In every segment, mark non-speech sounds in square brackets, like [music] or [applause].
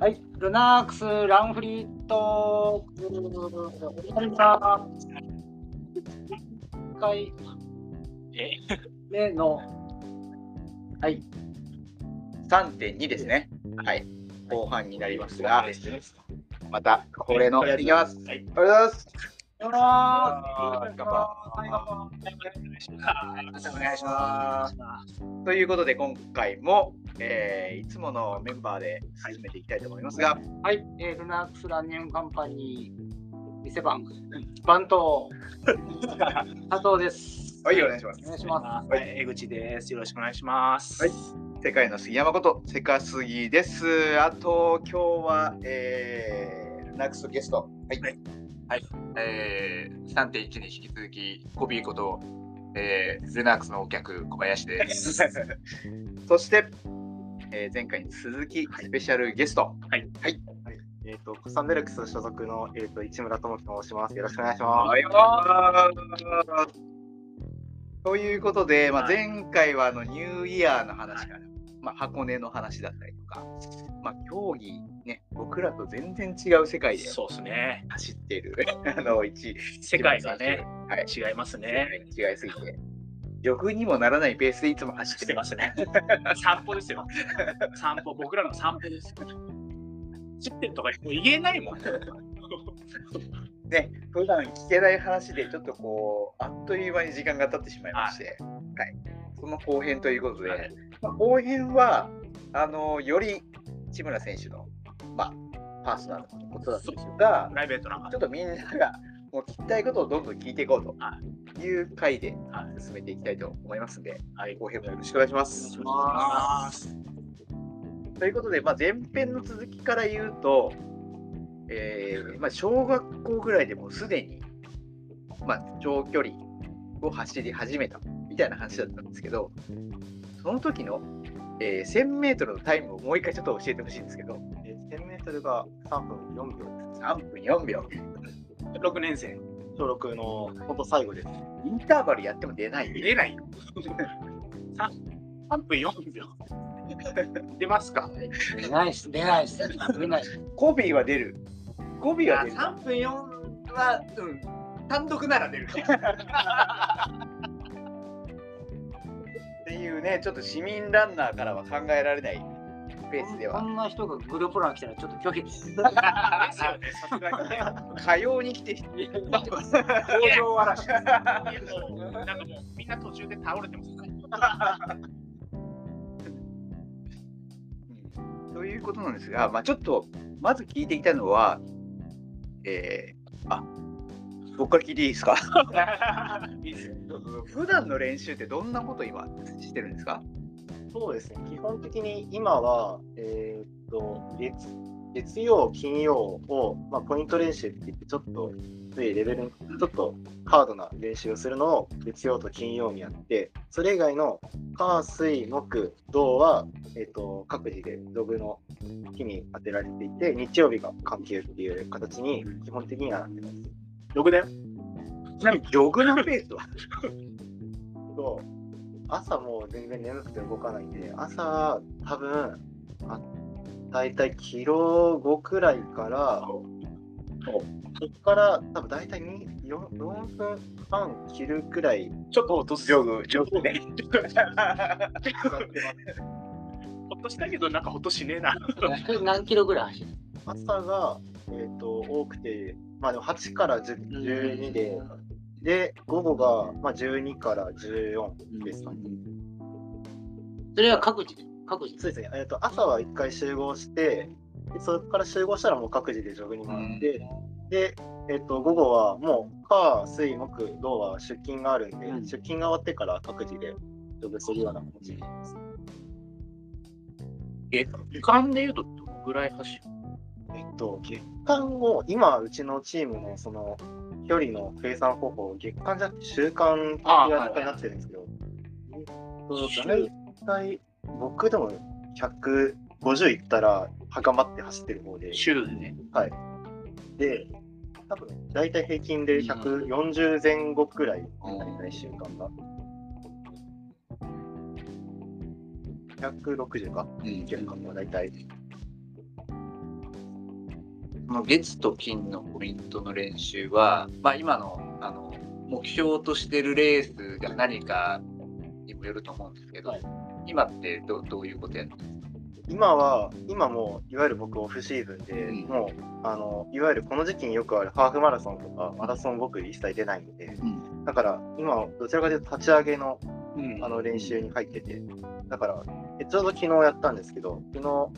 はい、ルナークスランフリート。1回え？目の、はい、3.2ですね。はい。後半になりますが、また恒例のい。きます。はい。ありがとうございます。よろしくお願いします。ということで、今回も、えーいつものメンバーで進めていきたいと思いますが、はい、えー、ルナークスランニングカンパニー店番、番頭、佐藤です。はい、お願いしますお。願いしまはい、江口です。よろしくお願いします。はい世界の杉山こと、セカスギです。あと、今日は、えー、ナックスゲスト。はい。えー、3.1に引き続き、コビーこと、えー、ルナークスのお客、小林です。[laughs] そして、えー前回に続き、スペシャルゲスト。えっ、と、コスタンデルクス所属の、えっ、と、市村智樹と申します。よろしくお願いします。はい。ということで、まあ、はい前回はあのニューイヤーの話から、まあ、箱根の話だったりとか、まあ、競技、ね、僕らと全然違う世界でそうですね。走っている [laughs] あの一世界がね、はい、違いますね。違いすぎて、欲にもならないペースでいつも走っしててまますすね。[laughs] 散歩ですよ。散歩、僕らの散歩ですよ。知ってるとかもう言えないもん。[laughs] ね、普段聞けない話で、ちょっとこう、あっという間に時間が経ってしまいまして、はい、その後編ということで、はいまあ、後編は、あのより内村選手の、まあ、パーソナルのことだったんですがプ、ライベートなちょっとみんながもう聞きたいことをどんどん聞いていこうとはいう回では進めていきたいと思いますので、はい。後編もよろしくお願いします。いします。ということで、まあ、前編の続きから言うと、えーまあ、小学校ぐらいでもうすでに、まあ、長距離を走り始めたみたいな話だったんですけど、その時の、えー、1000メートルのタイムをもう一回ちょっと教えてほしいんですけど、えー、1000メートルが3分4秒です。3分4秒。6年生。小6の本当最後です。インターバルやっても出ない。出ないよ。3, 3分4秒。出ますか？出ないっす、出ないっす、出ないっす。コビーは出る。コビーは出る。3分4は、うん、単独なら出るかも。っていうね、ちょっと市民ランナーからは考えられないペースではこ。んな人がグループラン来たらちょっと拒否です。ですよね。さすがにね。かように来て、工場嵐。なんかもうみんな途中で倒れてますね。[laughs] ということなんですが、まあ、ちょっとまず聞いていたのは、えー、あ僕から聞いていいですか？[laughs] [laughs] 普段の練習ってどんなこと今してるんですか？そうですね。基本的に今は、えっ、と、月月曜、金曜を、まあ、ポイント練習って言って、ちょっと、ついレベル、ちょっとハードな練習をするのを月曜と金曜にやって、それ以外の火、水、木、土は、えっ、と、各自でログの日に当てられていて、日曜日が関係っていう形に基本的にはなってます。ログだよ。ちなみにジョグのペースは？[laughs] と朝もう全然眠くて動かないんで朝多分あ大体キロ5くらいからそこから多分大体に 4, 4分半切るくらいちょっと落とす。ジョグ、ジョグね。[laughs] ほっとしたけど、なんかほっとしねえな。[laughs] 何キロぐらい走る朝が、えー、と多くてまあでも8から10 12でで午後が、まあ、12から14ですかね、それは各自で、各自そうですね、えー、と朝は1回集合してでそこから集合したらもう各自でジョグに回って、で、えっと午後はもう火水木土は出勤があるんで、うん。出勤が終わってから各自でジョグするような感じです。え、時間で言うとどのぐらい走る？えっと月間を今うちのチームのその距離の計算方法月間じゃなくて週間ってあいう扱いになってるんですけど、えっと大体僕でも150いったら墓まって走ってる方で。週でね。で、多分大体平均で140前後くらい、大体週間が。160か、うん月間が大体。この月と金のポイントの練習は、まあ、今のあの目標としてるレースが何かにもよると思うんですけど、はい。今ってどどういうことやってるんですか？今は、今もいわゆる僕オフシーズンで、うん。もうあのいわゆるこの時期によくあるハーフマラソンとかマラソン僕一切出ないんで、ん。だから今どちらかというと立ち上げのうん。あの練習に入ってて、だからえちょうど昨日やったんですけど、昨日、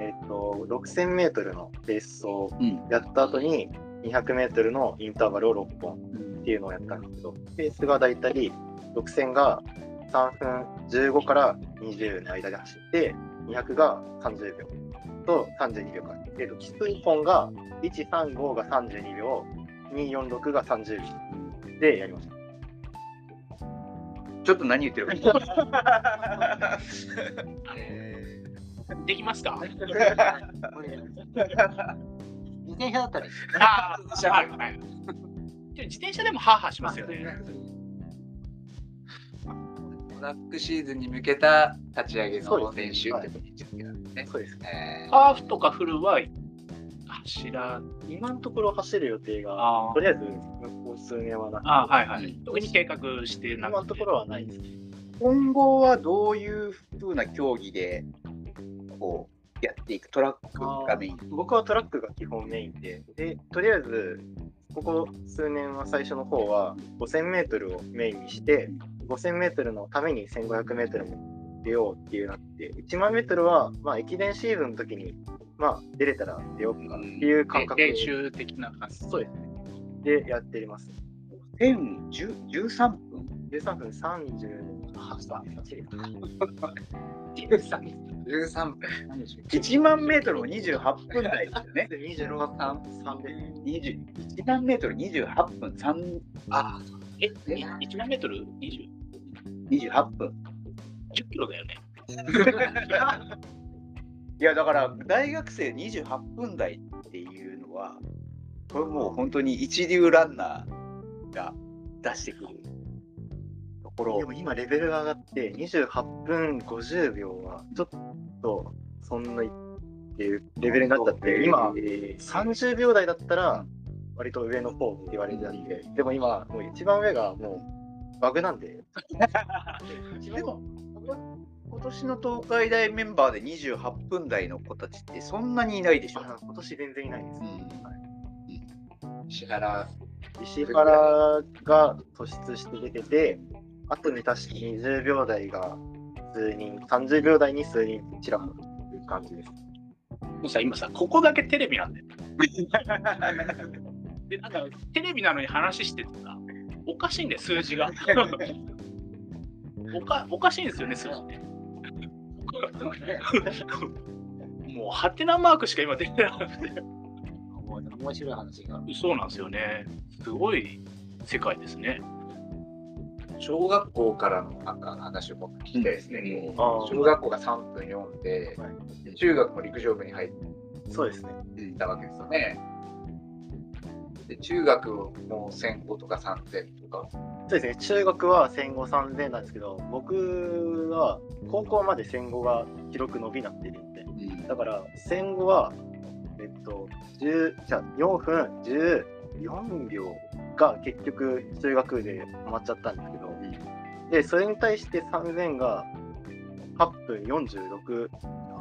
えっと6000メートルのレースをうんやった後に200メートルのインターバルを6本っていうのをやったんですけど、ペースがだいたい6000が3分15から20の間で走って、200が30秒と32秒間。えっと、きつい本が135が32秒、246が30秒でやりました。ちょっと何言ってるか。[laughs] [laughs] できますか？自転車だったらいいですああ、はいはい。でも自転車でもハーハーしますよね。トラックシーズンに向けた立ち上げのそうです練習ってことですね。そうですね。えーハーフとかフルは走ら、今のところ走る予定が、あとりあえず向こう数年はなくて、あはいはい。うん特に計画してなくて今のとこ。ろはないです。今後はどういう風な競技でこうやっていくトラックがメイン。僕はトラックが基本メインで、でとりあえず、ここ数年は最初の方は5000メートルをメインにして、5000メートルのために1500メートルも出ようっていうなって、1万メートルは、まあ、駅伝シーズンの時に、まあ、出れたら出ようかっていう感覚練習的な感じ。そうですね。で、やっています。1013分？13分38番。13分。1万メートルも28分台ですよね。26分3で。20 1万メートル28分3あえ、1万メートル 20? 28分。10キロだよね。[laughs] いやだから大学生28分台っていうのはこれもう本当に一流ランナーが出してくるところでも今レベルが上がって28分50秒はちょっとそんなっていうレベルになっちゃって今30秒台だったら割と上の方って言われてたんででも今もう一番上がもうバグなんで。[laughs] でも今年の東海大メンバーで28分台の子たちってそんなにいないでしょ？あ今年全然いないです、石原。石原が突出して出ててあとに確か20秒台が数人30秒台に数人ちらほらという感じですもうさ、今さ、ここだけテレビなんだよ。[laughs] で、なんか、テレビなのに話しててさ、おかしいんだよ、数字が。[laughs] おかおかしいんですよね、数字ね。[laughs] もう、ハテナマークしか今出てなくて。面白い話が。そうなんですよね。すごい世界ですね。小学校からのなんか話を僕聞きたいですね。うん。小学校が3分4で、は中学も陸上部に入っそうですね。たわけですよね。で中学も1500とか3000とか。そうですね、中学は1500、3000なんですけど、僕は高校まで1500が記録伸びなってるんで、だから1500は、えっと、10じゃあ4分14秒が結局中学で止まっちゃったんですけど、で、それに対して3000が8分46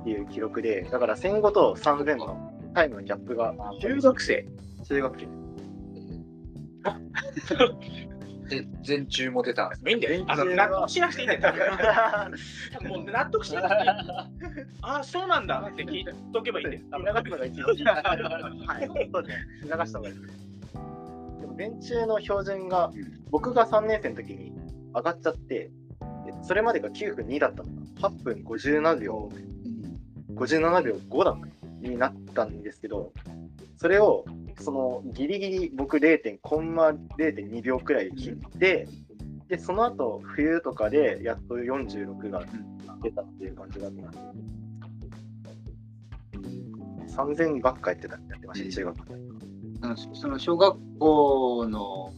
っていう記録で、だから1500と3000のタイムのギャップが中学生？中学生。[laughs] で全中も出たいいんだよ。あの納得しなくていいんだよ。[laughs] もう納得しなくていい。ああ、そうなんだって聞いとけばいいんだよ。流すのが一番いい。はい、そうですね。流した方がいい。でも、電柱の標準が、僕が3年生の時に上がっちゃって、でそれまでが9分2だったのが、8分57秒、57秒5だになったんですけど、それを、そのギリギリ僕 0. コンマ0.2秒くらい切って、で、その後冬とかでやっと46が出たっていう感じだったんで、3000ばっかやってたやってました、中学校。その小学校の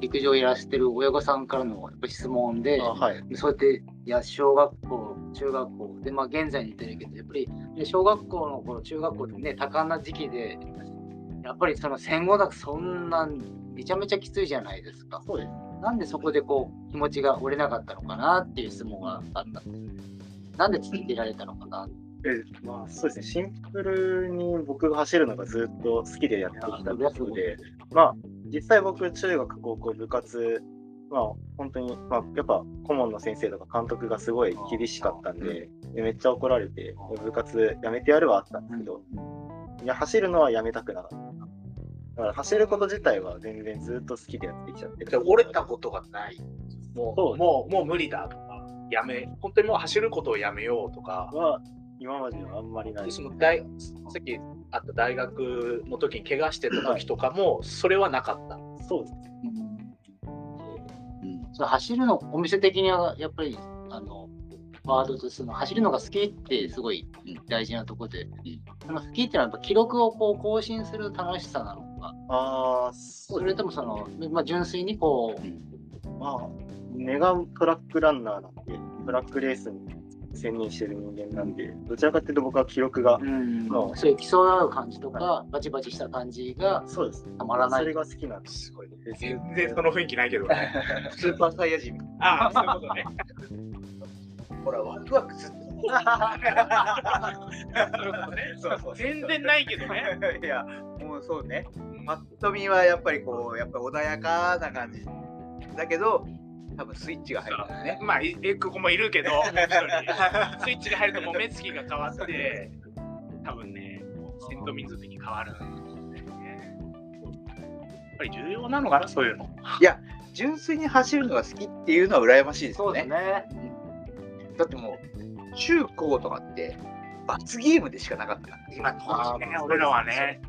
陸上をやらせてる親御さんからのやっぱ質問で、あはい。そうやって、いや、小学校、中学校、で、まあ、現在にいてるけど、やっぱり、ね小学校の頃、中学校ってね、多感な時期で、やっぱりその戦後だとそんなめちゃめちゃきついじゃないですか。そうです。なんでそこでこう気持ちが折れなかったのかなっていう質問があったんです。なんで続けられたのかな。えまあ、そうですね、シンプルに僕が走るのがずっと好きでやってきたことで、まあ、実際僕、中学、高校、部活、まあ、本当に、まあ、やっぱ顧問の先生とか監督がすごい厳しかったんで、でめっちゃ怒られて、部活やめてやるはあったんですけど、いや、走るのはやめたくなかった。だから走ること自体は全然ずっと好きでやってきちゃってる。で折れたことがない。もそうう、もう、もう無理だとか、やめ、本当にもう走ることをやめようとか、は今まではあんまりないで。その大さっきあった大学の時に怪我してた時とかも、それはなかった。そうです。その走るのお店的にはやっぱりあのワードとその走るのが好きってすごい大事なところで、その好きっていうのはやっぱ記録をこう更新する楽しさなのか、ああ、そそれともその、まあ、純粋にこう、まあ、根がトラックランナーなんで、トラックレースに専念してる人間なんで、どちらかというと僕は記録が、うんそうそういう競い合う感じとか、バチバチした感じがそうです。たまらないそれが好きなんです。すごい。で全然その雰囲気ないけどね。[laughs] スーパーサイヤ人。ああ、そういうことね。ほら、ワクワクする。そう。そうそう全然ないけどね。[laughs] いや、もうそうね。パッと見はやっぱりこう、やっぱ穏やかな感じ。だけど、多分スイッチが入るんだよね。まあ、いえここもいるけど、[laughs] [laughs] スイッチが入るともう目つきが変わって、多分ね、セントミンズ的に変わるね。やっぱり重要なのかな、そういうの。いや、純粋に走るのが好きっていうのは羨ましいですそうでよね。すね。だってもう、中高とかって、罰ゲームでしかなかった。今、当時ね、俺らはね。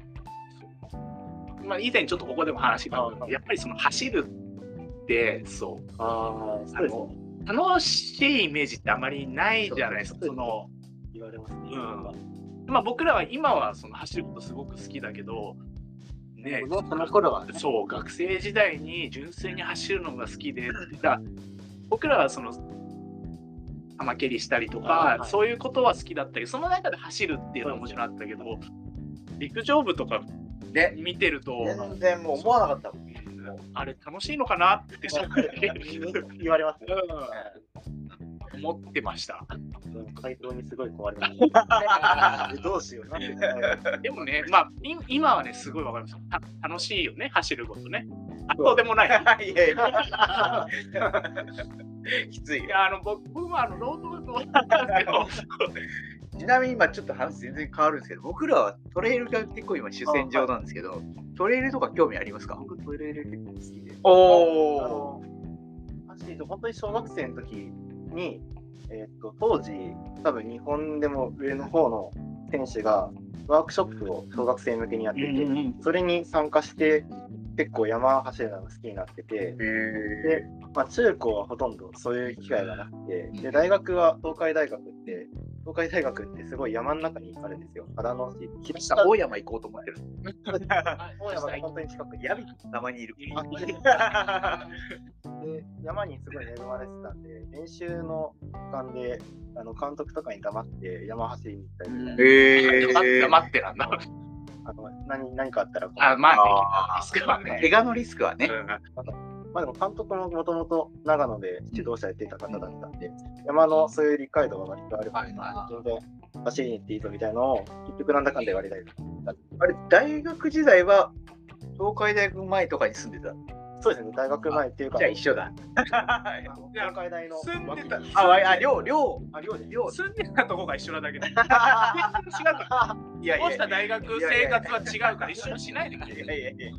まあ、以前ちょっとここでも話があったやっぱりその走るって、そう、あそうですね。の楽しいイメージってあまりないじゃないですか。その言われますね。うんまあ、僕らは今はその走ることすごく好きだけど、ね、ねその頃はねそう学生時代に純粋に走るのが好きでだ僕らはその玉蹴りしたりとか、はいそういうことは好きだったけどその中で走るっていうのはもちろんあったけど陸上部とかね、見てると、全然もう思わなかったもん。あれ楽しいのかな？って言われますね。うん [laughs] 思ってました。回答にすごい困ります。[laughs] どうしよう。で？でもね、まあ、い今はね、すごいわかりますた楽しいよね、走ることね。あとでもない。いやいや [laughs] きついよ。いや、あの、僕僕もあの、ロード部のなんですけど、ちなみに今ちょっと話全然変わるんですけど、僕らはトレイルが結構今主戦場なんですけど、トレイルとか興味ありますか？僕トイレ結構好きで。あおの、走ると本当に小学生の時に、えっと当時、多分日本でも上の方の選手がワークショップを小学生向けにやってて、それに参加して結構山走るのが好きになってて、へで、まあ、中高はほとんどそういう機会がなくて、で大学は東海大学って、東海大学ってすごい山の中にあるんですよ。秦野市。大山行こうと思ってる。[laughs] 大山が本当に近くに。ヤビたまにいる。で山にすごい恵まれてたんで、練習の間であの監督とかに黙って山走りに行ったりみたいな、へ黙ってなんだ。あの何何かあったらこうあ、まあねあ、リスクはね。怪我のリスクはね。うんまあでも監督ももともと長野で指導者やっていた方だったんで、山のそういう理解度が割とあるから、全然走りに行っていいぞみたいなのを、結局なんだかんだ言われたりとか。あれ、大学時代は東海大学前とかに住んでた？そうですね、大学前っていうか、じゃあ一緒だ。あの東海大の住んでたあ、あ、寮、寮、あ、寮で寮。住んでたとこが一緒なだけで。全然違うから。いやいやこうした大学生活は違うから一緒にしないでくれいやいやいや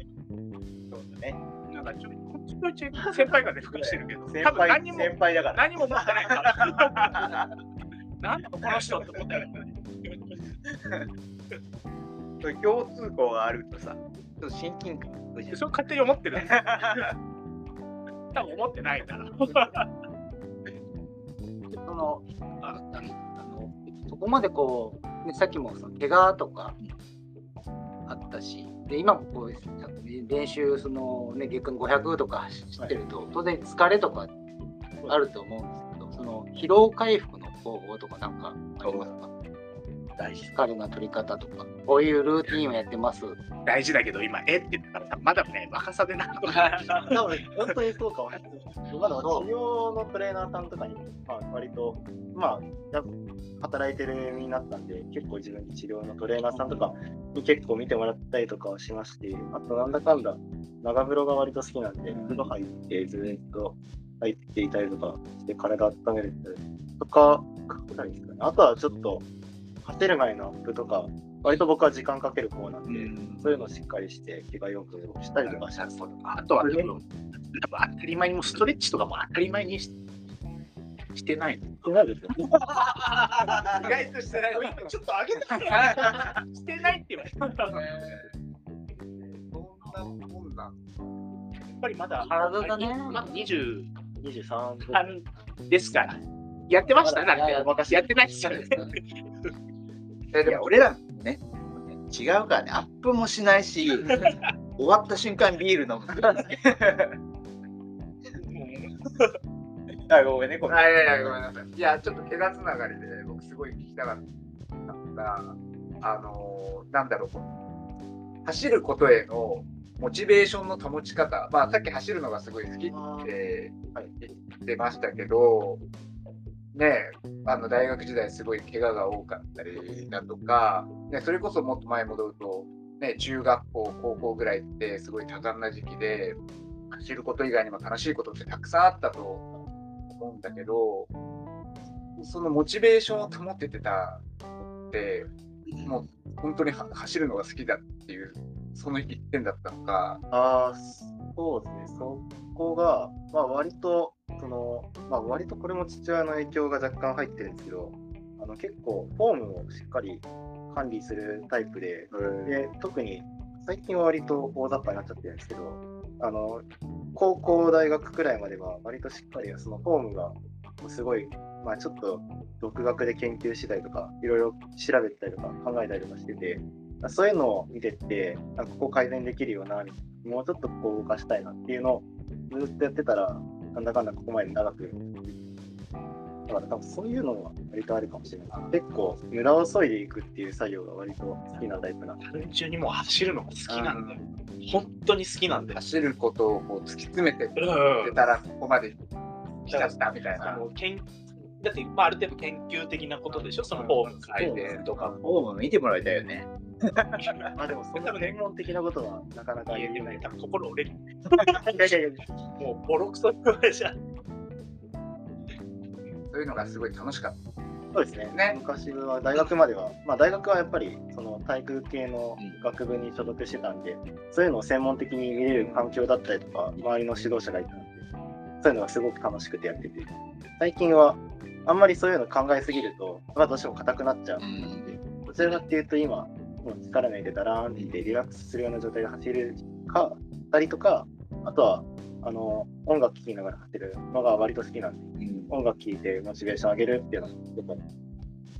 そうだね。なんかちょいちょいちょい先輩がね、服してるけど、先多分輩何も先輩だから。何も持ってないから。なんだこの人って思ったよね。共通項があるとさ、ちょっと親近感それ勝手に思ってる。多分思ってないから。そのああのそこまでこう、ね、さっきもその怪我とかあったしで今もこう練習その、ね、月間500とか走ってると、当然疲れとかあると思うんですけどその疲労回復の方法とかなんかありますか？大事疲れの取り方とか、こういうルーティンをやってます。大事だけど、今、え？って言ったから、まだね、若さでなと [laughs] 多分本当にそうかもしれない。まだ治療のトレーナーさんとかに、まあ、割と、まあ、や働いてる身になったんで、結構自分で治療のトレーナーさんとかに結構見てもらったりとかはしまして、あとなんだかんだ長風呂が割と好きなんで、風呂入ってずっと入っていたりとかして体温めるとかぐらいですかね。あとはちょっと走る前のアップとか、割と僕は時間かける方なんで、そういうのをしっかりして気がよくしたりとかします。あとは多分、多分当たり前にもストレッチとかも当たり前にししてないの。ってなるんですよ。意外としてない。ちょっと上げてしてないって言われた。やそんなもんなんっぱりまだ体がねまだ23 23ですから。やってましたまだなんて昔やってないっすよね。[laughs] えでも俺らね違うからね。アップもしないし [laughs] 終わった瞬間ビール飲む [laughs] あ、ごめんね、ごめん。あいやいやごめんなさい。いやちょっと怪我つながりで僕すごい聞きたかったあのーなんだろう走ることへのモチベーションの保ち方。まあさっき走るのがすごい好きって言ってましたけどねあの大学時代すごい怪我が多かったりだとか、ね、それこそもっと前戻ると、ね、中学校高校ぐらいってすごい多感な時期で走ること以外にも楽しいことってたくさんあったと思うんだけどそのモチベーションを保っててたってもう本当に走るのが好きだっていうその一点だったのか。あ、そうですね。そこが、まあ割と、その、まあ割とこれも父親の影響が若干入ってるんですけど、あの結構フォームをしっかり管理するタイプで、で特に最近は割と大雑把になっちゃってるんですけど、あの高校、大学くらいまでは割としっかりそのフォームがすごい、まあ、ちょっと独学で研究したりとか、いろいろ調べたりとか考えたりとかしてて、そういうのを見てって、あここ改善できるよな、もうちょっとここ動かしたいなっていうのをずっとやってたら、なんだかんだここまで長く。だから多分そういうのは割とあるかもしれない。結構、村を削いでいくっていう作業が割と好きなタイプなんで。単純にもう走るのが好きなんだよ。本当に好きなんだよ。走ることをこう突き詰めてたらここまで来ちゃったみたいな。あの研だって、まあ、ある程度研究的なことでしょ、そのフォーム改善とか。フォーム見てもらいたいよね。[laughs] まあでもそんな専門的なことはなかなか言えない。言えない。多分心折れる。[laughs] いやいやいや、もうボロクソ言われちゃう。そういうのがすごい楽しかっそうですね。ね昔は大学までは、まあ大学はやっぱりその体育系の学部に所属してたんで、そういうのを専門的に見れる環境だったりとか、周りの指導者がいたので、そういうのがすごく楽しくてやってて、最近はあんまりそういうの考えすぎると、まあどうしても硬くなっちゃう。ので、どちらかっていうと今、もう力抜いてダラーンってリラックスするような状態で走るか、たりとか、あとは、あの、音楽聴きながら走るのが割と好きなんで、音楽聴いてモチベーション上げるっていうのも、やっぱり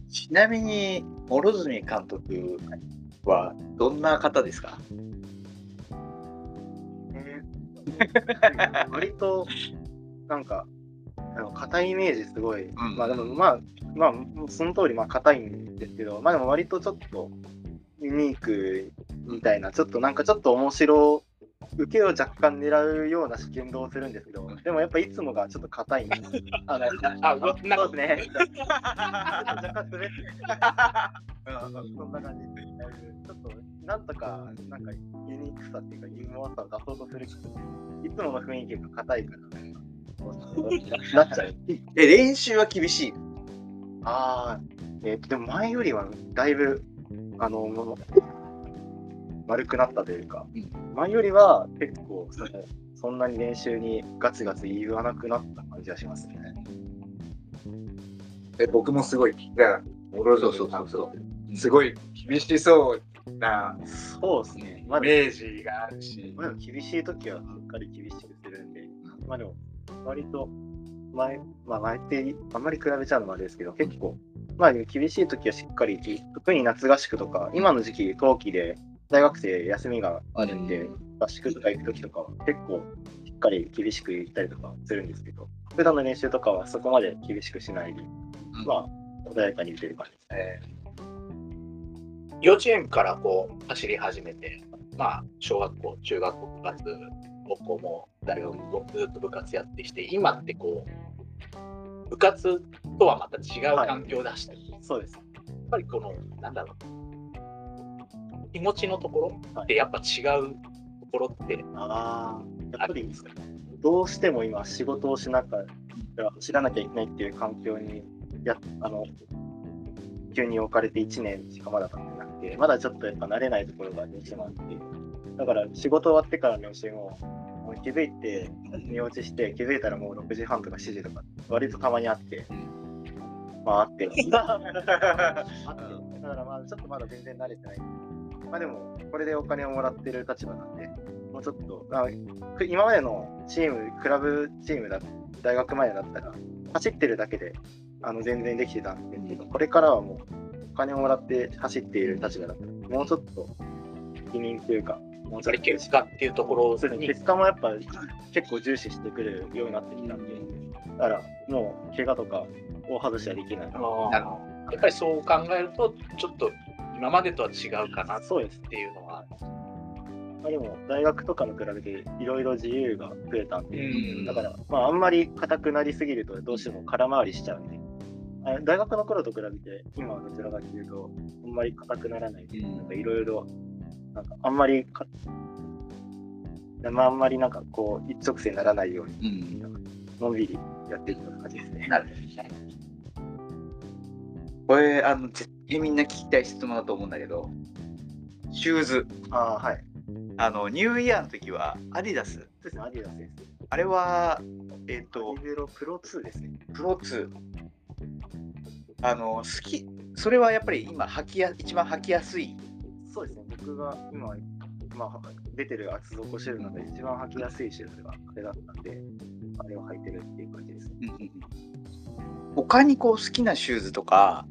ちなみに、諸角監督はどんな方ですか？ね [laughs] 割となんかあの硬いイメージすごい、んまあでもまあまあその通りまあ硬いんで。すけどまあでも割とちょっとユニークみたいなちょっとなんかちょっと面白受けを若干狙うような言動をするんですけどでもやっぱいつもがちょっと硬い。んであのあ、うわなんかそうですね。[laughs] 若干滑ってそんな感じでちょっとなんとかなんかユニークさっていうかユーモアさを出そうとする。けどいつもの雰囲気が硬いからなっちゃう。え、練習は厳しい。ああ、えっと、でも前よりはだいぶ、あの、丸くなったというか、前よりは結構その、そんなに練習にガツガツ言わなくなった感じがしますね。た。で僕もすごい聞きたかった。諸そそうそうそう。すごい厳しそうなそうですね。まあイメージがあるし。まあ、でも厳しい時はしっかり厳しくするんで、まあでも、割と前、まあ前ってあんまり比べちゃうのもあれですけど、結構、まあ厳しい時はしっかり、特に夏合宿とか、今の時期、冬季で大学生休みがあるんで、合宿とか行く時とかは結構しっかり厳しく言ったりとかするんですけど、普段の練習とかはそこまで厳しくしないで、まあ穏やかに打てる感じです。ね。幼稚園からこう走り始めて、まあ、小学校、中学校、部活、高校も大学もずっと部活やってきて、今ってこう、部活とはまた違う環境で走ってる、やっそうです。ぱりこの、なんだろう、気持ちのところってやっぱ違うところって、ああ、やっぱりどうしても今仕事をしながら知らなきゃいけないっていう環境にやあの急に置かれて1年しかまだ経ってなくて、まだちょっとやっぱ慣れないところがどうしてもあって、だから仕事終わってからの練習ももう気づいて寝落ちして気づいたらもう6時半とか7時とか割とたまにあって、まああって。[laughs] あってだからまあちょっとまだ全然慣れてない。まあでもこれでお金をもらってる立場なんで、もうちょっと、あく今までのチーム、クラブチームだ、大学前だったら、走ってるだけであの全然できてたんですけど、これからはもうお金をもらって走っている立場だったら、もうちょっと責任というか、もうやっちょっていうところにそうですね。結果もやっぱ結構重視してくるようになってきたんで、だからもう怪我とか大外しはできない。なやっぱりそう考えると、ちょっと今までとは違うかなっそうです。ていうのは、まあ、でも大学とかの比べていろいろ自由が増えたんで、うん。だから、まあ、あんまり硬くなりすぎるとどうしても空回りしちゃうんで、あ大学の頃と比べて今はどちらかというと、あんまり硬くならないで、うんなん。かいろいろ、なんかあんまりか、まあ、あんまりなんかこう一直線にならないように、のんびりやっていくような感じですね。なるほどね。これ、あの、絶対みんな聞きたい質問だと思うんだけど、シューズ。ああ、はい。あの、ニューイヤーの時は、アディダス。そうですね、アディダスです。あれは、えっ、アとプロ2ですね。プロ2。あの、好き、それはやっぱり今、履きや、一番履きやすい。そうですね、僕が今、まあ、出てる厚底シューズの中で一番履きやすいシューズがあれだったんで、あれを履いてるっていう感じです。ね。他にこう好きなシューズとか、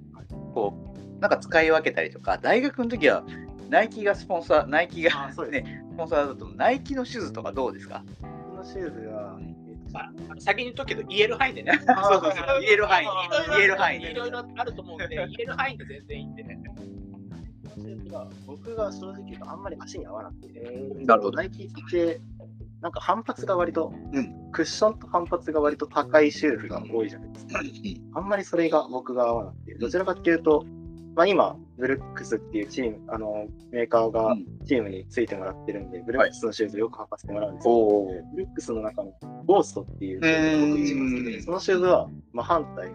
こう、なんか使い分けたりとか、大学の時は、ナイキがスポンサー、ナイキがあそうです。ね、スポンサーだと、ナイキのシューズとかどうですか？このシューズが、えっとまあ、先に言っとくけど、言える範囲でね。そうそうそう。言える範囲言える範囲いろいろあると思うんで、言える範囲で全然いいんでね。僕が正直言うとあんまり足に合わなくて、なるほど。ナイキって、なんか反発が割と、うクッションと反発が割と高いシューズが多いじゃないですか。あんまりそれが僕が合わなくて、どちらかっていうと、まあ、今、ブルックスっていうチーム、あのメーカーがうん。チームについてもらってるんで、ブルックスのシューズをよく履かせてもらうんですけど、おブルックスの中のゴーストっていうシューズが僕一番好きで、うん。そのシューズは真反対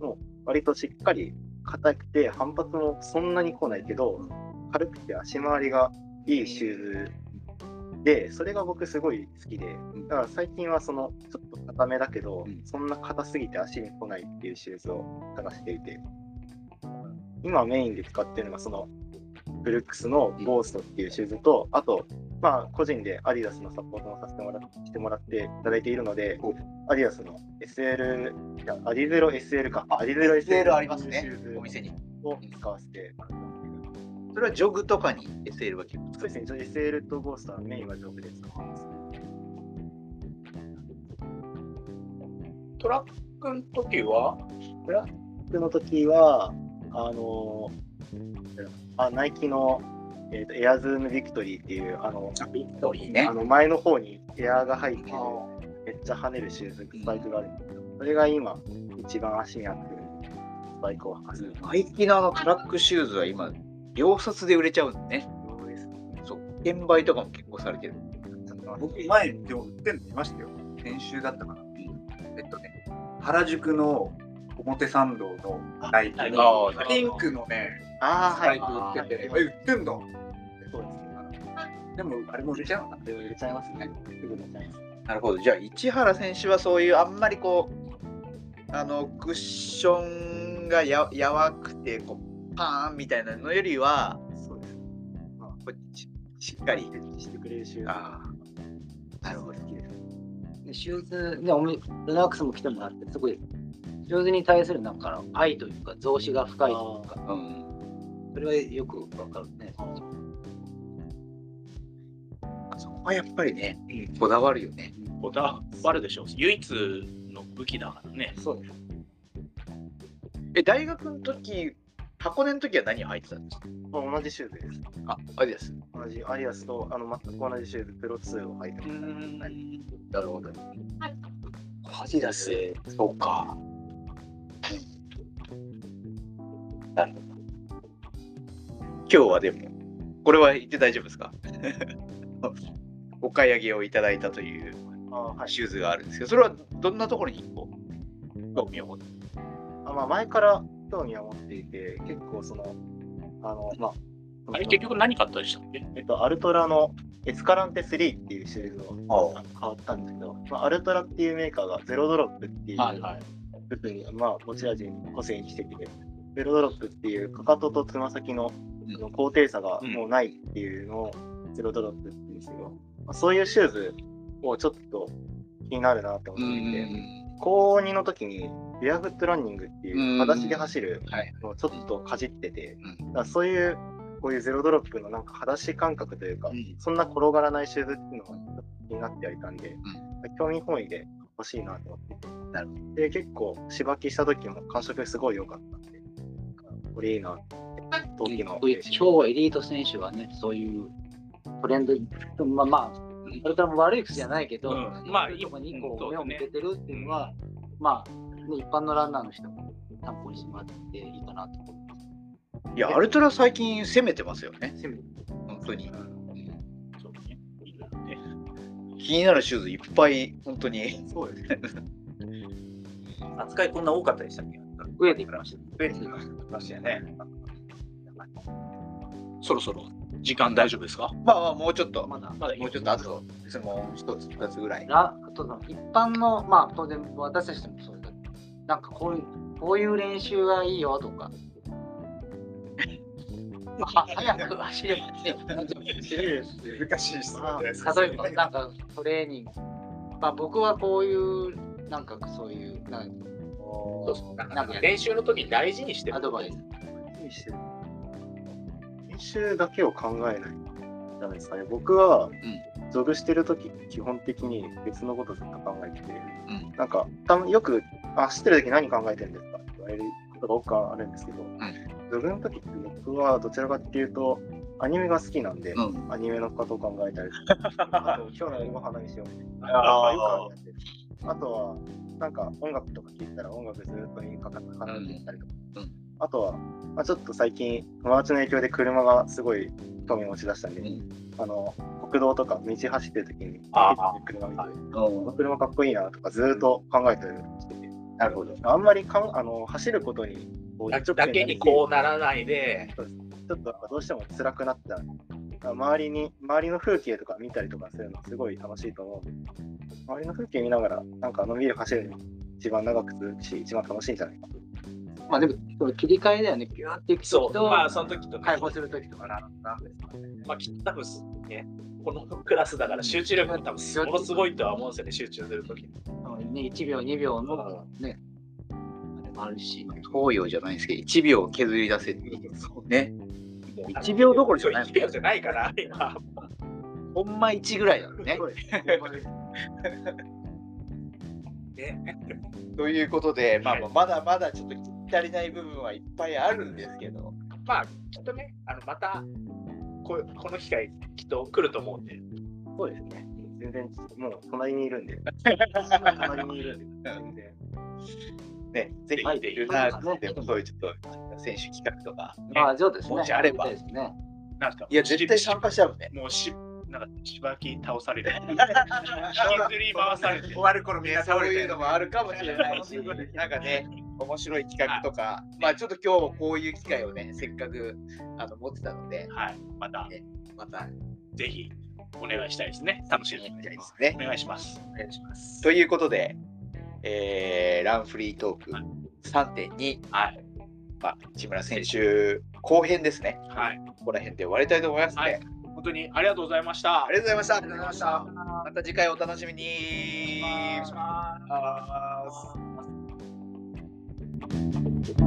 の、割としっかり硬くて、反発もそんなに来ないけど、軽くて足回りがいいシューズで、それが僕すごい好きで、だから最近はそのちょっと硬めだけど、うん。そんな硬すぎて足に来ないっていうシューズを探していて、今メインで使ってるのがそのブルックスのゴーストっていうシューズと、あと、まあ個人でアディダスのサポートもさせてもらしてもらっていただいているので、アディダスの SL、いやアディゼロ SL か、アディゼロ SL ありますね。お店に。を使わせてもらってます。それはジョグとかに SL が結構そうですね、SL とゴーストはメインは丈夫で使ってます。トラックの時は、僕の時は、あのあナイキの、えーとエアズームビクトリーっていう、あの、ビクトリーねあ。の前の方にエアーが入ってる、めっちゃ跳ねるシューズ、スパイクがあるんですけど、それが今、一番足に合ってるスパイクを履かせる。ナイキのあのトラックシューズは今、秒殺で売れちゃうんだね。そうですね。そう。転売とかも結構されてる。僕前でも売ってんの見ましたよ。先週だったかな。えっとね、原宿の表参道のナイキあのーピンクのね、ああ、はい。売ってて、え、はい売ってんだ。そうですね。でも、あれも売れちゃうのかでも入れちゃいますね。すぐ入れちゃいます。なるほど。じゃあ、市原選手はそういうあんまりこう、あの、クッションがややわくて、こう、パーンみたいなのよりは、そうですね。こうししっかり。してくれるシューズ。あなるほどでシューズ、ね、ルナックスも来てもらって、すごい、シューズに対するなんか愛というか、増資が深いというか、あ。うん。それはよくわかるね。そこはやっぱりね、こだわるよね。こだわるでしょう。唯一の武器だからね。そうです。え、大学の時箱根の時は何を履いてたんですか？まあ同じシューズです。あ、アディダス。同じアディアスとあの全く同じシューズ、プロ2を履いてます。なるほど。アディダス、そうか。なるほど。今日はでも、これは言って大丈夫ですか？[laughs] お買い上げをいただいたという。シューズがあるんですけど、それはどんなところにこう興味を持って？あまあ前から興味は持っていて、結構その、あの、まあ、あれ結局何買ったでしたっけ？えっと、アルトラのエスカランテ3っていうシリーズをあ変わったんですけど、まあ、アルトラっていうメーカーがゼロドロップっていうはいはい。部分に、まあ、持ち味に個性にしてきて、ゼロドロップっていうかかととつま先のの高低差がもうないっていうのをゼロドロップって言うんですけど、まあ、そういうシューズをちょっと気になるなって思っていて、高2の時にベアフットランニングっていううん裸足で走るはい。のをちょっとかじってて、うん。だそういうこういうゼロドロップのなんか裸足感覚というか、うん。そんな転がらないシューズっていうのが気になってはいたんで、興味本位で欲しいなと思ってで結構芝きした時も感触すごい良かったんでこれいいなって同期のそういう超エリート選手はね、そういうトレンド、まあまあ、それとも悪い口じゃないけど、うんまあそういうとこにこうんそううですね目を向けてるっていうのは、まあ、ね、一般のランナーの人も参考にしてもらっていいかなと思います。いや、アルトラ最近攻めてますよね。せめて本当に。気になるシューズいっぱい、本当に。そうですね [laughs] 扱いこんな多かったでしたっけ？増えていきました。増えてましたよね。そろそろ時間大丈夫ですか？まあまあ、もうちょっと、まだまだもうちょっとあと、質問一つ、二つぐらい。ラあと一般の、まあ当然私たちもそうだけど、なんかこういう、こういう練習がいいよとか、[laughs] まあ、早く走ればね、[laughs] 難しい質まあ問です。例えばなんかトレーニング、まあ僕はこういう、なんかそういう、なんかそうそうなんか練習の時に大事にしてるアドバイス。練習練習だけを考えない。じゃないですかね。僕は、ジョグしてる時基本的に別のことずっと考えてて、うん。なんかたよくあ走ってる時何考えてるんですか？って言われることが多くあるんですけど、ジョグの時って僕はどちらかっていうとアニメが好きなんで、うん。アニメのことを考えたりとか、[laughs] あと今日の夜ご飯何しようみたいな。ああとは、なんか音楽とか聴いたら音楽ずっとにかかってたりとか。うんあとは、まあ、ちょっと最近、友達の影響で車がすごい興味を持ち出したんで、うん。あの国道とか道走ってる時にあ車見て、車かっこいいなとかずっと考えたりしてて、なるほど。あんまりかんあの走ることにこうだけにこうならないで、ちょっとどうしても辛くなっちゃう。周りに、周りの風景とか見たりとかするのすごい楽しいと思う周りの風景見ながら、なんかのんびり走るのが一番長く続くし、一番楽しいんじゃないかと。まあでも、その切り替えだよね、ピューっていくそう、まあその時とね、解放する時とかな。なんですかね。まあきっと多分ね、このクラスだから集中力も多分ものすごいとは思うんですよね、集中する時に。ね、1秒、2秒のね、あれもあるし、東洋じゃないですけど、1秒削り出せっていう。ね。1秒どころじゃない1秒じゃないから、今。ほんま1ぐらいなのね。[laughs] ねということで、まあまだまだちょっと足りない部分はいっぱいあるんですけど、まあ、きっとね、あのまたこうこの機会、きっと来ると思うんで、そうですね。全然、もう隣にいるんで。隣にいるんで、全然。ね、ぜひ、はいルナーでもそういうちょっと選手企画とか、まあ、そうですね。もしあればね。なんか、いや、絶対参加しちゃうね。もうし、なんか、しばき倒される。引きずり回されて終。わる頃みんな倒れてそういうのもあるかもしれないし、[laughs] なんかね、面白い企画とか、まあちょっと今日こういう機会をね、せっかくあの持ってたので、はい、また、またぜひ、お願いしたいですね。楽しみに。ですねお。願いします。お願いします。ということで、えーランフリートーク3.2、はい。まあ、市村選手後編ですね。はい。ここら辺で終わりたいと思いますので、はい本当にありがとうございました。ありがとうございました。ありがとうございました。また次回お楽しみに。お願いします。あー